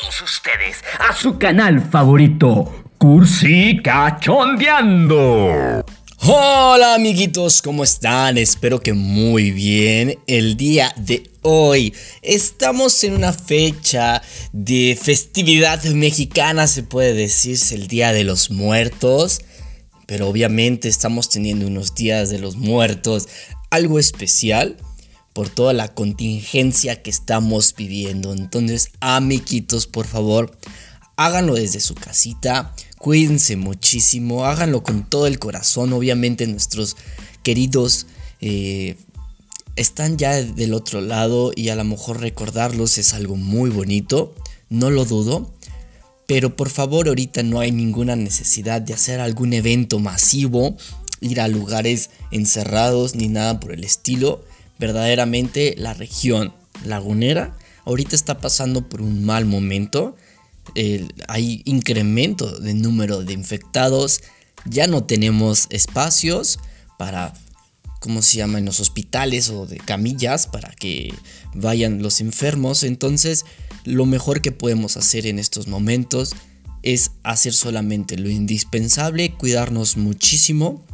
todos ustedes a su canal favorito, Cursi Cachondeando. Hola amiguitos, ¿cómo están? Espero que muy bien. El día de hoy estamos en una fecha de festividad mexicana, se puede decirse el Día de los Muertos. Pero obviamente estamos teniendo unos días de los muertos algo especial por toda la contingencia que estamos viviendo. Entonces, amiguitos, por favor, háganlo desde su casita, cuídense muchísimo, háganlo con todo el corazón. Obviamente nuestros queridos eh, están ya del otro lado y a lo mejor recordarlos es algo muy bonito, no lo dudo. Pero por favor ahorita no hay ninguna necesidad de hacer algún evento masivo, ir a lugares encerrados ni nada por el estilo verdaderamente la región lagunera ahorita está pasando por un mal momento. hay incremento de número de infectados. Ya no tenemos espacios para, ¿cómo se llama? En los hospitales o de camillas para que vayan los enfermos. Entonces, lo mejor que podemos hacer en estos momentos es hacer solamente lo indispensable, cuidarnos muchísimo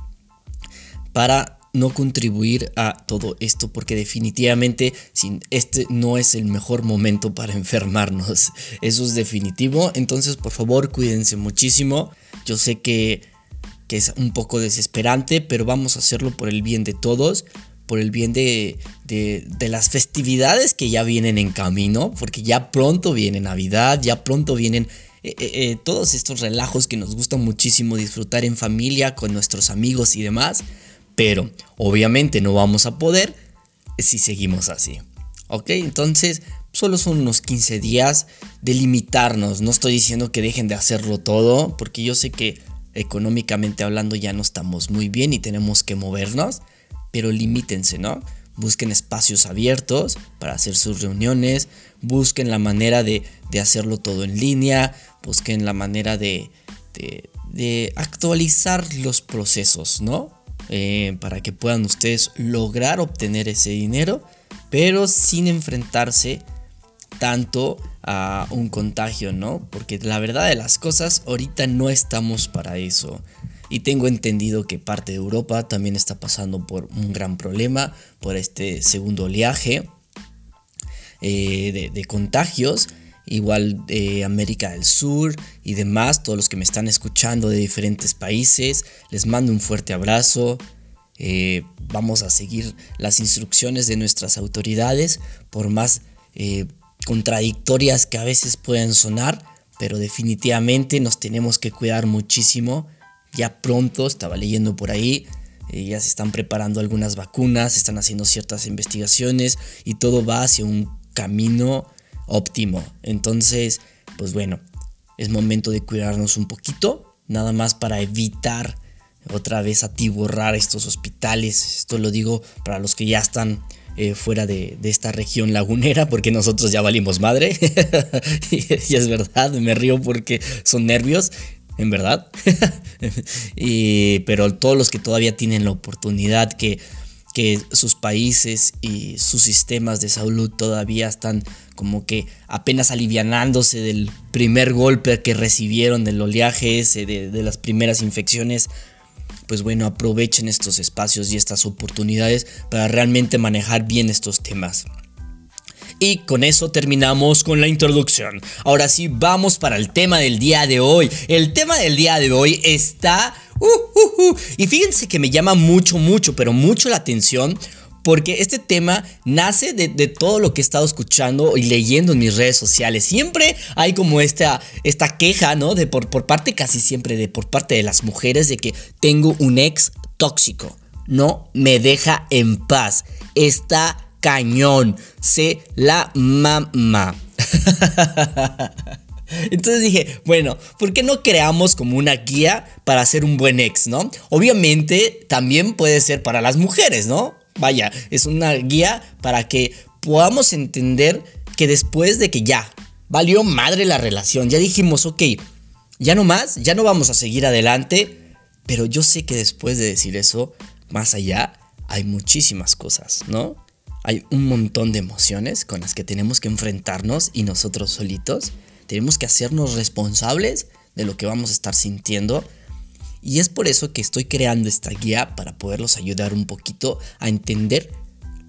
para no contribuir a todo esto porque definitivamente este no es el mejor momento para enfermarnos. Eso es definitivo. Entonces por favor cuídense muchísimo. Yo sé que, que es un poco desesperante, pero vamos a hacerlo por el bien de todos. Por el bien de, de, las festividades que ya vienen en camino, porque ya pronto viene Navidad, ya pronto vienen eh, eh, eh, todos estos relajos que nos gustan muchísimo disfrutar en familia, con nuestros amigos y demás. Pero obviamente no vamos a poder si seguimos así. ¿Ok? Entonces, solo son unos 15 días de limitarnos. No estoy diciendo que dejen de hacerlo todo, porque yo sé que económicamente hablando ya no estamos muy bien y tenemos que movernos, pero limítense, ¿no? Busquen espacios abiertos para hacer sus reuniones, busquen la manera de, hacerlo todo en línea, busquen la manera de, de actualizar los procesos, ¿no? Eh, para que puedan ustedes lograr obtener ese dinero, pero sin enfrentarse tanto a un contagio, ¿no? Porque la verdad de las cosas, ahorita no estamos para eso. Y tengo entendido que parte de Europa también está pasando por un gran problema, por este segundo oleaje eh, de, contagios igual de América del Sur y demás, todos los que me están escuchando de diferentes países, les mando un fuerte abrazo, eh, vamos a seguir las instrucciones de nuestras autoridades, por más eh, contradictorias que a veces puedan sonar, pero definitivamente nos tenemos que cuidar muchísimo. Ya pronto, estaba leyendo por ahí, eh, ya se están preparando algunas vacunas, se están haciendo ciertas investigaciones y todo va hacia un camino óptimo. Entonces, pues bueno, es momento de cuidarnos un poquito, nada más para evitar otra vez atiborrar estos hospitales. Esto lo digo para los que ya están eh, fuera de, esta región lagunera, porque nosotros ya valimos madre. y, es verdad, me río porque son nervios, en verdad. pero todos los que todavía tienen la oportunidad que sus países y sus sistemas de salud todavía están como que apenas alivianándose del primer golpe que recibieron del oleaje ese, de, las primeras infecciones, pues bueno, aprovechen estos espacios y estas oportunidades para realmente manejar bien estos temas. Y con eso terminamos con la introducción. Ahora sí, vamos para el tema del día de hoy. El tema del día de hoy está... Uh, uh, uh. Y fíjense que me llama mucho, mucho, pero mucho la atención porque este tema nace de, todo lo que he estado escuchando y leyendo en mis redes sociales. Siempre hay como esta, esta queja, ¿no? De por, por parte casi siempre de por parte de las mujeres de que tengo un ex tóxico. No me deja en paz. Está cañón. Se la mamá. Entonces dije, bueno, ¿por qué no creamos como una guía para ser un buen ex, no? Obviamente también puede ser para las mujeres, ¿no? Vaya, es una guía para que podamos entender que después de que ya valió madre la relación, ya dijimos, ok, ya no más, ya no vamos a seguir adelante, pero yo sé que después de decir eso, más allá, hay muchísimas cosas, ¿no? Hay un montón de emociones con las que tenemos que enfrentarnos y nosotros solitos tenemos que hacernos responsables de lo que vamos a estar sintiendo. Y es por eso que estoy creando esta guía para poderlos ayudar un poquito a entender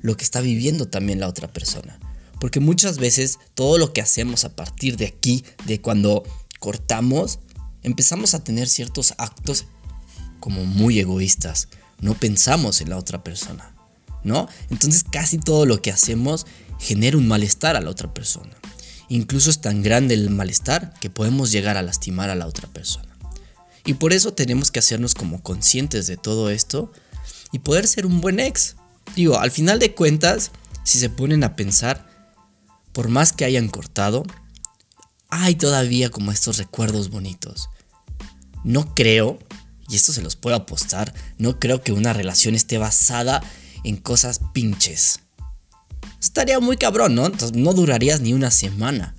lo que está viviendo también la otra persona. Porque muchas veces todo lo que hacemos a partir de aquí, de cuando cortamos, empezamos a tener ciertos actos como muy egoístas. No pensamos en la otra persona, ¿no? Entonces casi todo lo que hacemos genera un malestar a la otra persona. Incluso es tan grande el malestar que podemos llegar a lastimar a la otra persona. Y por eso tenemos que hacernos como conscientes de todo esto y poder ser un buen ex. Digo, al final de cuentas, si se ponen a pensar, por más que hayan cortado, hay todavía como estos recuerdos bonitos. No creo, y esto se los puedo apostar, no creo que una relación esté basada en cosas pinches. Estaría muy cabrón, ¿no? Entonces no durarías ni una semana,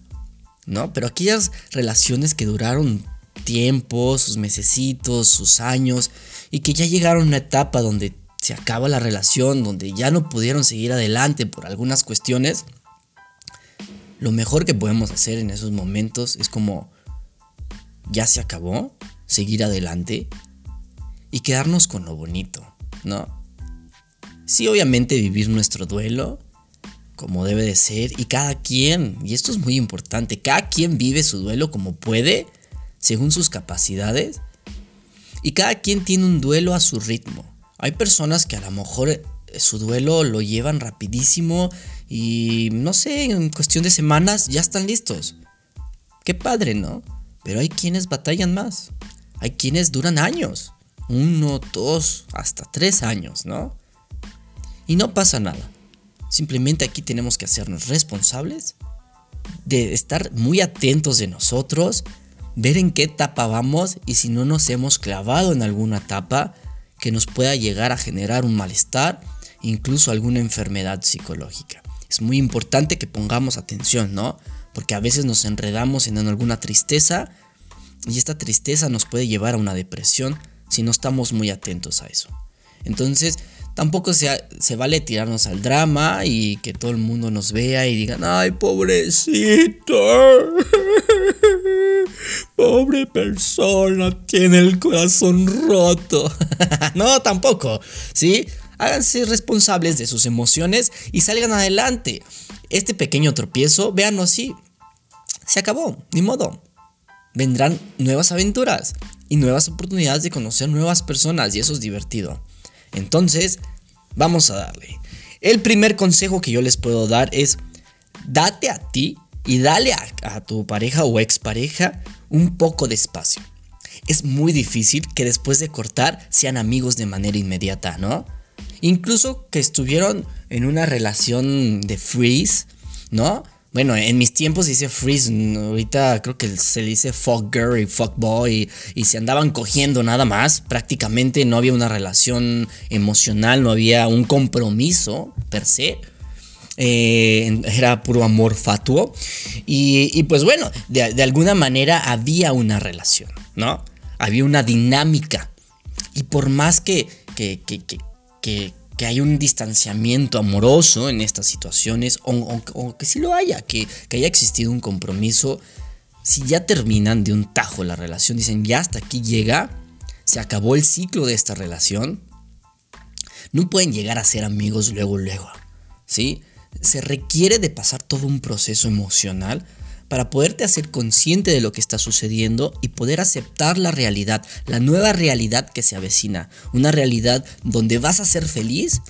¿no? Pero aquellas relaciones que duraron tiempo, sus mesecitos, sus años, y que ya llegaron a una etapa donde se acaba la relación, donde ya no pudieron seguir adelante por algunas cuestiones, lo mejor que podemos hacer en esos momentos es como, ya se acabó, seguir adelante y quedarnos con lo bonito, ¿no? Sí, obviamente vivir nuestro duelo como debe de ser y cada quien, y esto es muy importante, cada quien vive su duelo como puede, según sus capacidades, y cada quien tiene un duelo a su ritmo. Hay personas que a lo mejor eh, su duelo lo llevan rapidísimo y no sé, en cuestión de semanas ya están listos. Qué padre, ¿no? Pero hay quienes batallan más. Hay quienes duran años. Uno, dos, hasta tres años, ¿no? Y no pasa nada. Simplemente aquí tenemos que hacernos responsables de estar muy atentos de nosotros, ver en qué etapa vamos y si no nos hemos clavado en alguna etapa que nos pueda llegar a generar un malestar, incluso alguna enfermedad psicológica. Es muy importante que pongamos atención, ¿no? Porque a veces nos enredamos en alguna tristeza y esta tristeza nos puede llevar a una depresión si no estamos muy atentos a eso. Entonces, tampoco se, se, vale tirarnos al drama y que todo el mundo nos vea y digan, ay, pobrecito. Pobre persona, tiene el corazón roto. no, tampoco, ¿sí? Háganse responsables de sus emociones y salgan adelante. Este pequeño tropiezo, véanlo así. Se acabó, ni modo. Vendrán nuevas aventuras y nuevas oportunidades de conocer nuevas personas y eso es divertido. Entonces, vamos a darle. El primer consejo que yo les puedo dar es date a ti y dale a, tu pareja o expareja un poco de espacio. Es muy difícil que después de cortar sean amigos de manera inmediata, ¿no? Incluso que estuvieron en una relación de freeze, ¿no? Bueno, en mis tiempos se dice freeze, ahorita creo que se dice fuck girl y fuck boy y, se andaban cogiendo nada más. Prácticamente no había una relación emocional, no había un compromiso per se. Eh, era puro amor fatuo. Y, pues bueno, de, alguna manera había una relación, ¿no? Había una dinámica. Y por más que, que, que, que que hay un distanciamiento amoroso en estas situaciones, o, que sí lo haya, que, que, haya existido un compromiso, si ya terminan de un tajo la relación, dicen ya hasta aquí llega, se acabó el ciclo de esta relación, no pueden llegar a ser amigos luego, luego, ¿sí? Se requiere de pasar todo un proceso emocional para poderte hacer consciente de lo que está sucediendo y poder aceptar la realidad, la nueva realidad que se avecina, una realidad donde vas a ser feliz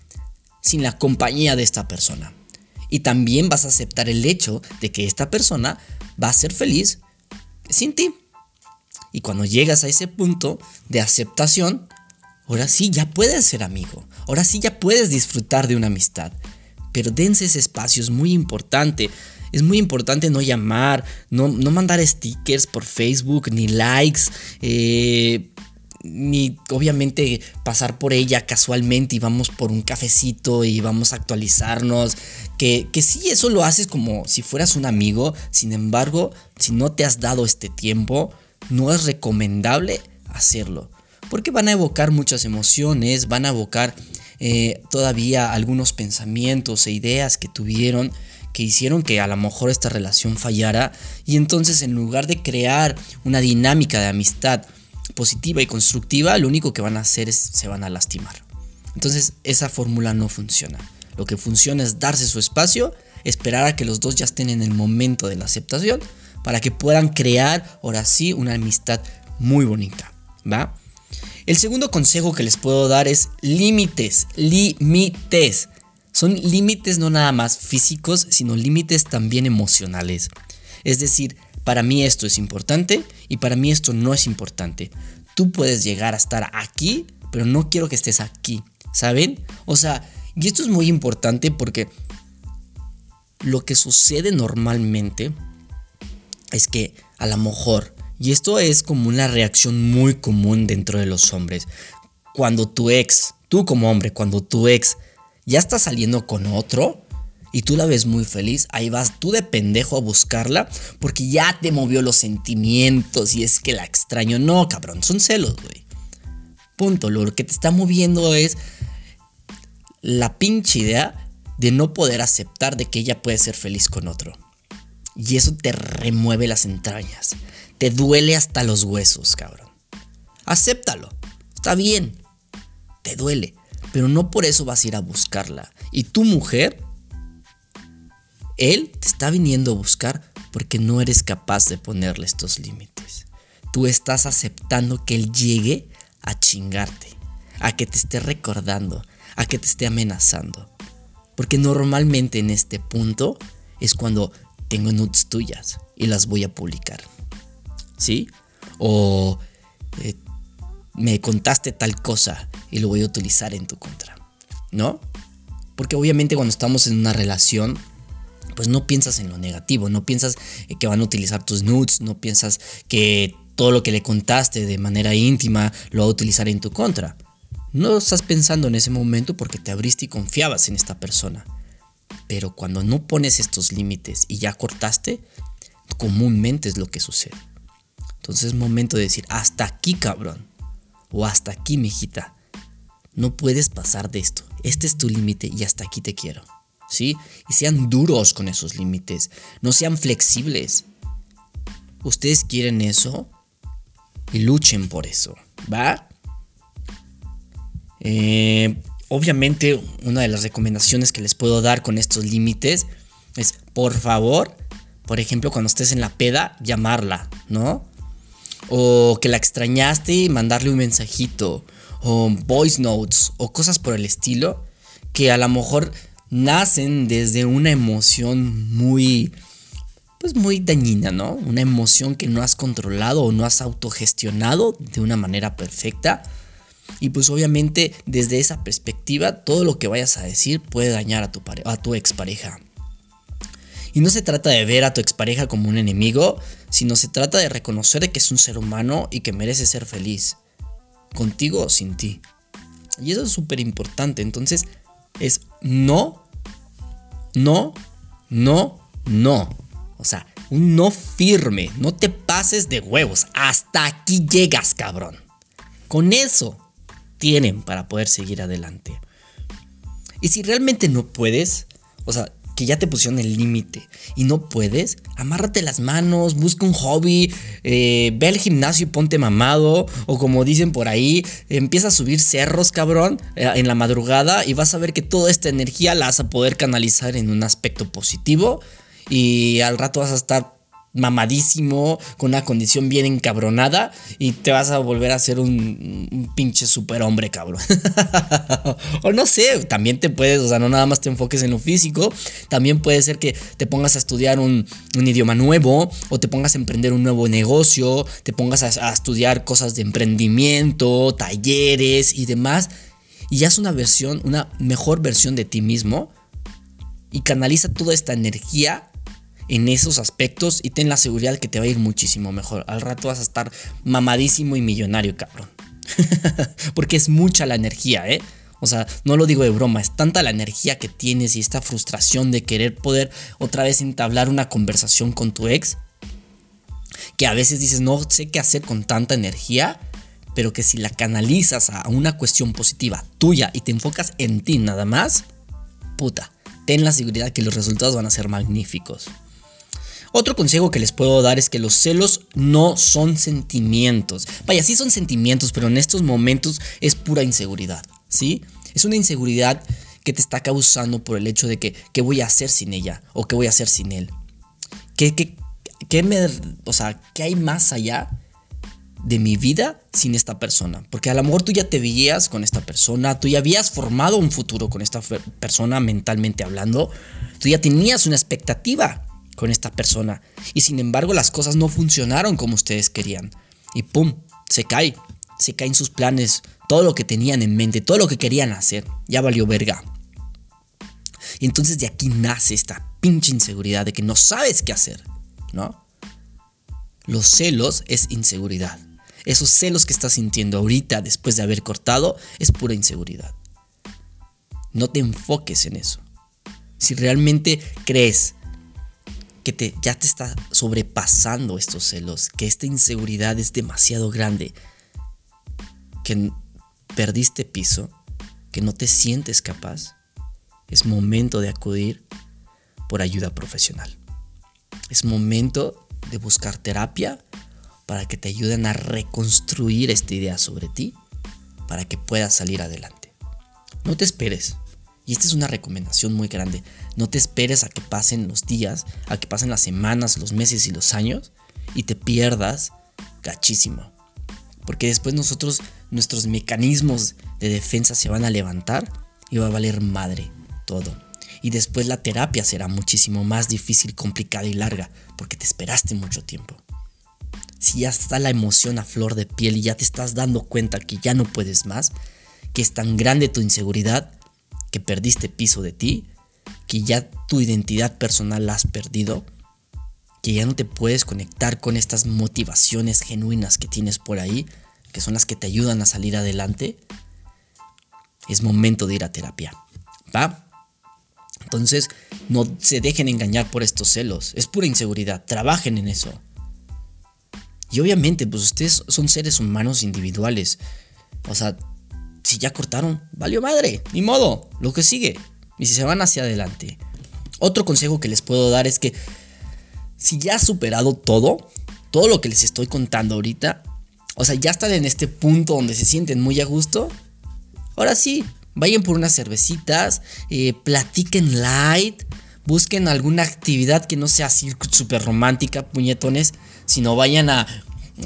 sin la compañía de esta persona. Y también vas a aceptar el hecho de que esta persona va a ser feliz sin ti. Y cuando llegas a ese punto de aceptación, ahora sí ya puedes ser amigo, ahora sí ya puedes disfrutar de una amistad. Pero dense ese espacio, es muy importante es muy importante no llamar, no, mandar stickers por Facebook, ni likes, eh, ni obviamente pasar por ella casualmente y vamos por un cafecito y vamos a actualizarnos. Que, que sí, eso lo haces como si fueras un amigo, sin embargo, si no te has dado este tiempo, no es recomendable hacerlo. Porque van a evocar muchas emociones, van a evocar eh, todavía algunos pensamientos e ideas que tuvieron que hicieron que a lo mejor esta relación fallara y entonces en lugar de crear una dinámica de amistad positiva y constructiva, lo único que van a hacer es se van a lastimar. Entonces esa fórmula no funciona. Lo que funciona es darse su espacio, esperar a que los dos ya estén en el momento de la aceptación para que puedan crear ahora sí una amistad muy bonita, ¿va? El segundo consejo que les puedo dar es límites, límites. Son límites no nada más físicos, sino límites también emocionales. Es decir, para mí esto es importante y para mí esto no es importante. Tú puedes llegar a estar aquí, pero no quiero que estés aquí. ¿Saben? O sea, y esto es muy importante porque lo que sucede normalmente es que a lo mejor, y esto es como una reacción muy común dentro de los hombres, cuando tu ex, tú como hombre, cuando tu ex ya está saliendo con otro y tú la ves muy feliz, ahí vas tú de pendejo a buscarla porque ya te movió los sentimientos y es que la extraño. No, cabrón, son celos, güey. Punto. Lo que te está moviendo es la pinche idea de no poder aceptar de que ella puede ser feliz con otro. Y eso te remueve las entrañas. Te duele hasta los huesos, cabrón. Acéptalo. Está bien. Te duele pero no por eso vas a ir a buscarla. Y tu mujer, él te está viniendo a buscar porque no eres capaz de ponerle estos límites. Tú estás aceptando que él llegue a chingarte, a que te esté recordando, a que te esté amenazando. Porque normalmente en este punto es cuando tengo nudes tuyas y las voy a publicar. ¿Sí? O eh, me contaste tal cosa y lo voy a utilizar en tu contra, ¿no? Porque obviamente cuando estamos en una relación, pues no piensas en lo negativo, no piensas que van a utilizar tus nudes, no piensas que todo lo que le contaste de manera íntima lo va a utilizar en tu contra. No estás pensando en ese momento porque te abriste y confiabas en esta persona. Pero cuando no pones estos límites y ya cortaste, comúnmente es lo que sucede. Entonces es momento de decir, hasta aquí cabrón. O hasta aquí, mijita. No puedes pasar de esto. Este es tu límite y hasta aquí te quiero. ¿Sí? Y sean duros con esos límites. No sean flexibles. Ustedes quieren eso y luchen por eso. ¿Va? Eh, obviamente, una de las recomendaciones que les puedo dar con estos límites es, por favor, por ejemplo, cuando estés en la peda, llamarla, ¿no? O que la extrañaste y mandarle un mensajito o voice notes o cosas por el estilo que a lo mejor nacen desde una emoción muy pues muy dañina, ¿no? Una emoción que no has controlado o no has autogestionado de una manera perfecta. Y pues obviamente desde esa perspectiva todo lo que vayas a decir puede dañar a tu, a tu expareja. Y no se trata de ver a tu expareja como un enemigo, sino se trata de reconocer que es un ser humano y que merece ser feliz contigo o sin ti. Y eso es súper importante. Entonces es no, no, no, no. O sea, un no firme. No te pases de huevos. Hasta aquí llegas, cabrón. Con eso tienen para poder seguir adelante. Y si realmente no puedes, o sea, que ya te pusieron el límite y no puedes, amárrate las manos, busca un hobby, eh, ve al gimnasio y ponte mamado, o como dicen por ahí, empieza a subir cerros, cabrón, eh, en la madrugada y vas a ver que toda esta energía la vas a poder canalizar en un aspecto positivo y al rato vas a estar mamadísimo, con una condición bien encabronada y te vas a volver a ser un, pinche superhombre, cabrón. o no sé, también te puedes, o sea, no nada más te enfoques en lo físico, también puede ser que te pongas a estudiar un, idioma nuevo o te pongas a emprender un nuevo negocio, te pongas a, a estudiar cosas de emprendimiento, talleres y demás. Y ya es una versión, una mejor versión de ti mismo y canaliza toda esta energía en esos aspectos y ten la seguridad que te va a ir muchísimo mejor. Al rato vas a estar mamadísimo y millonario, cabrón. Porque es mucha la energía, ¿eh? O sea, no lo digo de broma, es tanta la energía que tienes y esta frustración de querer poder otra vez entablar una conversación con tu ex, que a veces dices, no sé qué hacer con tanta energía, pero que si la canalizas a una cuestión positiva tuya y te enfocas en ti nada más, puta, ten la seguridad que los resultados van a ser magníficos. Otro consejo que les puedo dar es que los celos no son sentimientos. Vaya, sí son sentimientos, pero en estos momentos es pura inseguridad, ¿sí? Es una inseguridad que te está causando por el hecho de que qué voy a hacer sin ella o qué voy a hacer sin él. ¿Qué, me, o sea, qué hay más allá de mi vida sin esta persona. Porque a lo mejor tú ya te veías con esta persona, tú ya habías formado un futuro con esta persona mentalmente hablando, tú ya tenías una expectativa con esta persona y sin embargo las cosas no funcionaron como ustedes querían. Y ¡pum! Se cae, se caen sus planes, todo lo que tenían en mente, todo lo que querían hacer, ya valió verga. Y entonces de aquí nace esta pinche inseguridad de que no sabes qué hacer, ¿no? Los celos es inseguridad. Esos celos que estás sintiendo ahorita después de haber cortado es pura inseguridad. No te enfoques en eso. Si realmente crees que te, ya te está sobrepasando estos celos, que esta inseguridad es demasiado grande, que perdiste piso, que no te sientes capaz, es momento de acudir por ayuda profesional. Es momento de buscar terapia para que te ayuden a reconstruir esta idea sobre ti, para que puedas salir adelante. No te esperes. Y esta es una recomendación muy grande. No te esperes a que pasen los días, a que pasen las semanas, los meses y los años y te pierdas gachísimo. Porque después nosotros, nuestros mecanismos de defensa se van a levantar y va a valer madre todo. Y después la terapia será muchísimo más difícil, complicada y larga, porque te esperaste mucho tiempo. Si ya está la emoción a flor de piel y ya te estás dando cuenta que ya no puedes más, que es tan grande tu inseguridad, que perdiste piso de ti, que ya tu identidad personal la has perdido, que ya no te puedes conectar con estas motivaciones genuinas que tienes por ahí, que son las que te ayudan a salir adelante, es momento de ir a terapia. ¿Va? Entonces, no se dejen engañar por estos celos. Es pura inseguridad. Trabajen en eso. Y obviamente, pues ustedes son seres humanos individuales. O sea, si ya cortaron, valió madre. Ni modo. Lo que sigue. Y si se van hacia adelante. Otro consejo que les puedo dar es que si ya has superado todo, todo lo que les estoy contando ahorita, o sea, ya están en este punto donde se sienten muy a gusto, ahora sí, Vayan por unas cervecitas, eh, platiquen light, busquen alguna actividad que no sea así súper romántica, puñetones, sino vayan a,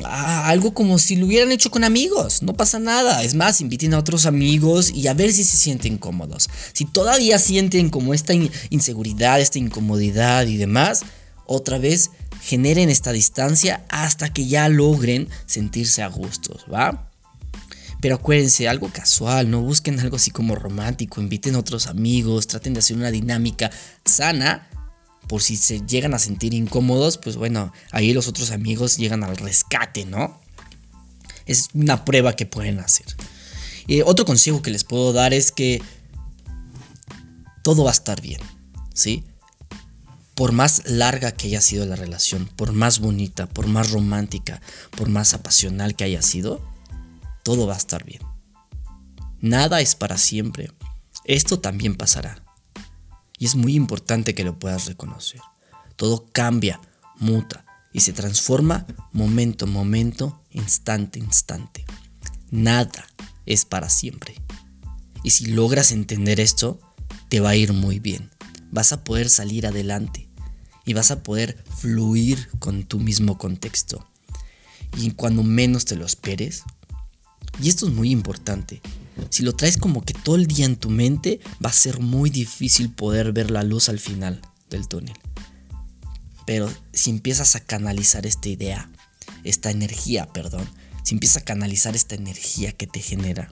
algo como si lo hubieran hecho con amigos, no pasa nada. Es más, inviten a otros amigos y a ver si se sienten cómodos. Si todavía sienten como esta inseguridad, esta incomodidad y demás, otra vez generen esta distancia hasta que ya logren sentirse a gustos, ¿va? Pero acuérdense, algo casual, no busquen algo así como romántico, inviten a otros amigos, traten de hacer una dinámica sana. Por si se llegan a sentir incómodos, pues bueno, ahí los otros amigos llegan al rescate, ¿no? Es una prueba que pueden hacer. Eh, otro consejo que les puedo dar es que todo va a estar bien, ¿sí? Por más larga que haya sido la relación, por más bonita, por más romántica, por más apasional que haya sido, todo va a estar bien. Nada es para siempre. Esto también pasará. Y es muy importante que lo puedas reconocer. Todo cambia, muta y se transforma momento momento, instante instante. Nada es para siempre. Y si logras entender esto, te va a ir muy bien. Vas a poder salir adelante y vas a poder fluir con tu mismo contexto. Y cuando menos te lo esperes, y esto es muy importante. Si lo traes como que todo el día en tu mente, va a ser muy difícil poder ver la luz al final del túnel. Pero si empiezas a canalizar esta idea, esta energía, perdón, si empiezas a canalizar esta energía que te genera,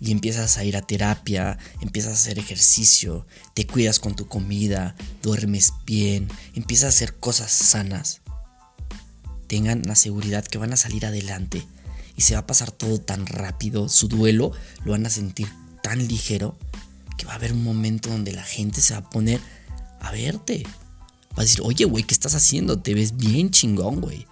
y empiezas a ir a terapia, empiezas a hacer ejercicio, te cuidas con tu comida, duermes bien, empiezas a hacer cosas sanas, tengan la seguridad que van a salir adelante y se va a pasar todo tan rápido, su duelo lo van a sentir tan ligero que va a haber un momento donde la gente se va a poner a verte. Va a decir, oye, güey, ¿qué estás haciendo? Te ves bien chingón, güey.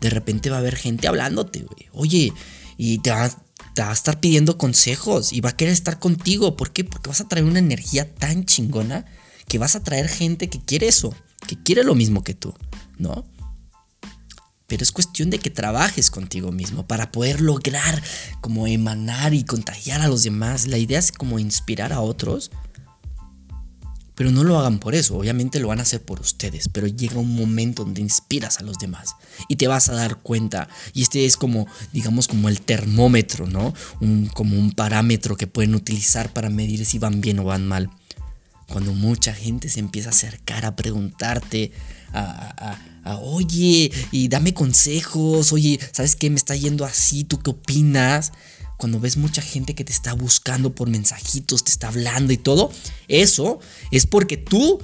De repente va a haber gente hablándote, güey. Oye, y te van, te va a estar pidiendo consejos y va a querer estar contigo. ¿Por qué? Porque vas a traer una energía tan chingona que vas a traer gente que quiere eso, que quiere lo mismo que tú, ¿no? Pero es cuestión de que trabajes contigo mismo para poder lograr como emanar y contagiar a los demás. La idea es como inspirar a otros. Pero no lo hagan por eso, obviamente lo van a hacer por ustedes, pero llega un momento donde inspiras a los demás y te vas a dar cuenta. Y este es como, digamos, como el termómetro, ¿no? Un, como un parámetro que pueden utilizar para medir si van bien o van mal. Cuando mucha gente se empieza a acercar a preguntarte, a, oye, y dame consejos, oye, ¿sabes qué? Me está yendo así, ¿tú qué opinas? Cuando ves mucha gente que te está buscando por mensajitos, te está hablando y todo, eso es porque tú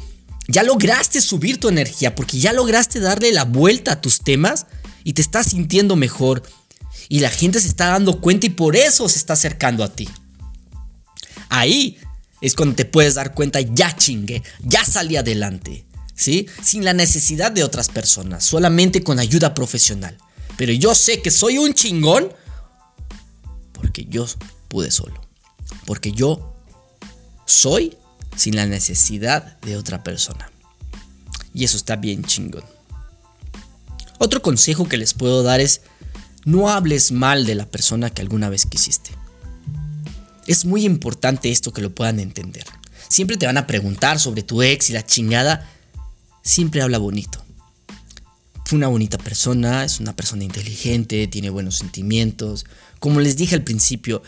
ya lograste subir tu energía, porque ya lograste darle la vuelta a tus temas y te estás sintiendo mejor. Y la gente se está dando cuenta y por eso se está acercando a ti. Ahí es cuando te puedes dar cuenta, ya chingue, ya salí adelante, ¿sí? Sin la necesidad de otras personas, solamente con ayuda profesional. Pero yo sé que soy un chingón porque yo pude solo. Porque yo soy sin la necesidad de otra persona. Y eso está bien chingón. Otro consejo que les puedo dar es no hables mal de la persona que alguna vez quisiste. Es muy importante esto que lo puedan entender. Siempre te van a preguntar sobre tu ex y la chingada. Siempre habla bonito. Fue una bonita persona, es una persona inteligente, tiene buenos sentimientos. Como les dije al principio,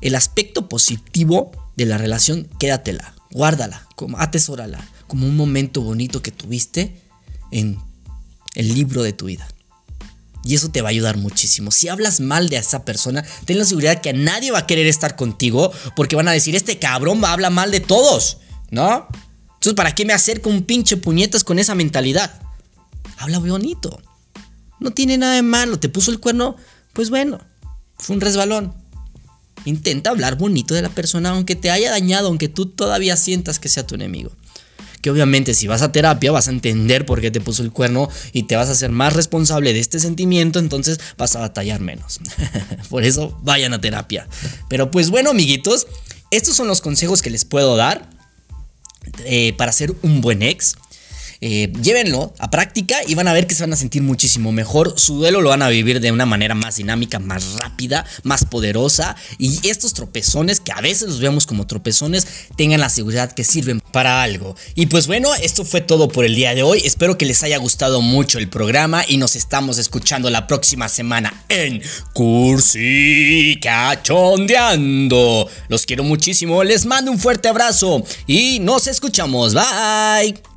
el aspecto positivo de la relación, quédatela, guárdala, como, atesórala, como un momento bonito que tuviste en el libro de tu vida. Y eso te va a ayudar muchísimo. Si hablas mal de esa persona, ten la seguridad que nadie va a querer estar contigo porque van a decir, este cabrón va a hablar mal de todos, ¿no? Entonces, ¿para qué me acerco un pinche puñetas con esa mentalidad? Habla bonito. No tiene nada de malo. ¿Te puso el cuerno? Pues bueno, fue un resbalón. Intenta hablar bonito de la persona aunque te haya dañado, aunque tú todavía sientas que sea tu enemigo que obviamente si vas a terapia vas a entender por qué te puso el cuerno y te vas a ser más responsable de este sentimiento, entonces vas a batallar menos. por eso vayan a terapia. Pero pues bueno, amiguitos, estos son los consejos que les puedo dar eh, para ser un buen ex. Eh, llévenlo a práctica y van a ver que se van a sentir muchísimo mejor. Su duelo lo van a vivir de una manera más dinámica, más rápida, más poderosa. Y estos tropezones, que a veces los vemos como tropezones, tengan la seguridad que sirven para algo. Y pues bueno, esto fue todo por el día de hoy. Espero que les haya gustado mucho el programa y nos estamos escuchando la próxima semana en Cursi Cachondeando. Los quiero muchísimo, les mando un fuerte abrazo y nos escuchamos. Bye.